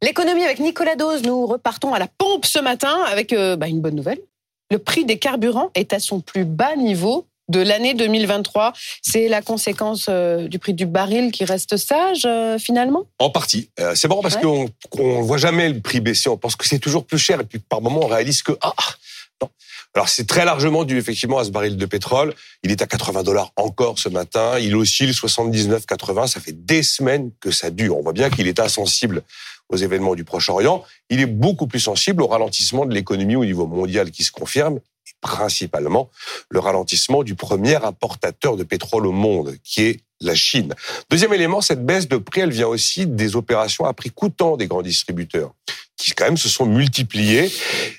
L'économie avec Nicolas Dose, nous repartons à la pompe ce matin avec euh, bah, une bonne nouvelle. Le prix des carburants est à son plus bas niveau de l'année 2023. C'est la conséquence euh, du prix du baril qui reste sage euh, finalement? En partie. c'est bon parce qu'on ne voit jamais le prix baisser. On pense que c'est toujours plus cher et puis par moment on réalise que ah Alors c'est très largement dû effectivement à ce baril de pétrole. Il est à 80 dollars encore ce matin. Il oscille 79-80. Ça fait des semaines que ça dure. On voit bien qu'il est insensible aux événements du Proche-Orient, il est beaucoup plus sensible au ralentissement de l'économie au niveau mondial qui se confirme, et principalement le ralentissement du premier importateur de pétrole au monde, qui est la Chine. Deuxième élément, cette baisse de prix, elle vient aussi des opérations à prix coûtant des grands distributeurs, qui quand même se sont multipliées.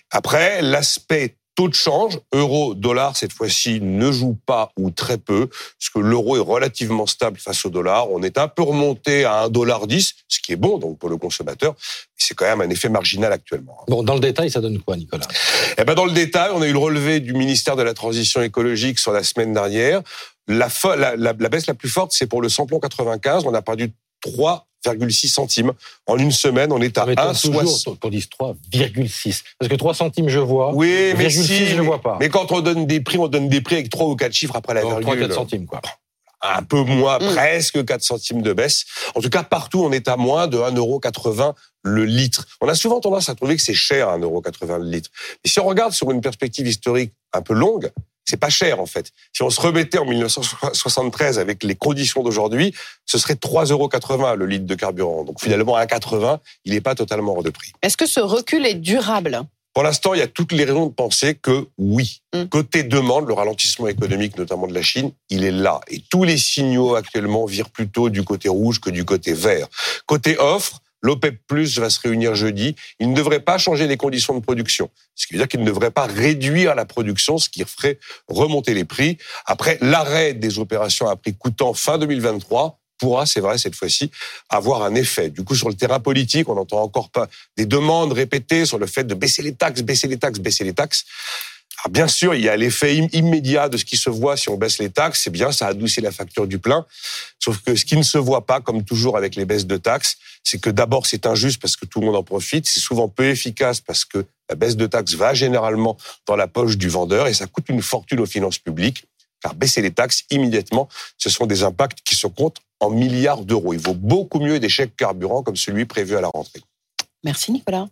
Après, l'aspect taux de change, euro, dollar, cette fois-ci, ne joue pas ou très peu, parce que l'euro est relativement stable face au dollar. On est un peu remonté à 1,10 dollar, ce qui est bon donc pour le consommateur. C'est quand même un effet marginal actuellement. Bon, dans le détail, ça donne quoi, Nicolas? Eh ben, dans le détail, on a eu le relevé du ministère de la Transition écologique sur la semaine dernière. La, la, la, la baisse la plus forte, c'est pour le samplon 95. On a perdu 3 3,6 centimes. En une semaine, on est à 1,60. Qu'on dise 3,6. Parce que 3 centimes, je vois. Oui, mais si, je vois pas. Mais quand on donne des prix, on donne des prix avec 3 ou 4 chiffres après la virgule. 3 4 centimes, quoi. Un peu moins, mm. presque 4 centimes de baisse. En tout cas, partout, on est à moins de 1,80€ le litre. On a souvent tendance à trouver que c'est cher 1,80€ le litre. Mais si on regarde sur une perspective historique un peu longue, c'est pas cher en fait. Si on se remettait en 1973 avec les conditions d'aujourd'hui, ce serait 3,80 euros le litre de carburant. Donc finalement, à 1,80, il n'est pas totalement hors de prix. Est-ce que ce recul est durable? Pour l'instant, il y a toutes les raisons de penser que oui. Mm. Côté demande, le ralentissement économique, notamment de la Chine, il est là. Et tous les signaux actuellement virent plutôt du côté rouge que du côté vert. Côté offre, L'OPEP Plus va se réunir jeudi. Il ne devrait pas changer les conditions de production. Ce qui veut dire qu'il ne devrait pas réduire la production, ce qui ferait remonter les prix. Après, l'arrêt des opérations à prix coûtant fin 2023 pourra, c'est vrai cette fois-ci, avoir un effet. Du coup, sur le terrain politique, on n'entend encore pas des demandes répétées sur le fait de baisser les taxes, baisser les taxes, baisser les taxes. Alors bien sûr, il y a l'effet immédiat de ce qui se voit si on baisse les taxes, c'est bien, ça adoucit la facture du plein. Sauf que ce qui ne se voit pas, comme toujours avec les baisses de taxes, c'est que d'abord c'est injuste parce que tout le monde en profite, c'est souvent peu efficace parce que la baisse de taxes va généralement dans la poche du vendeur et ça coûte une fortune aux finances publiques. Car baisser les taxes immédiatement, ce sont des impacts qui se comptent en milliards d'euros. Il vaut beaucoup mieux des chèques carburants comme celui prévu à la rentrée. Merci Nicolas.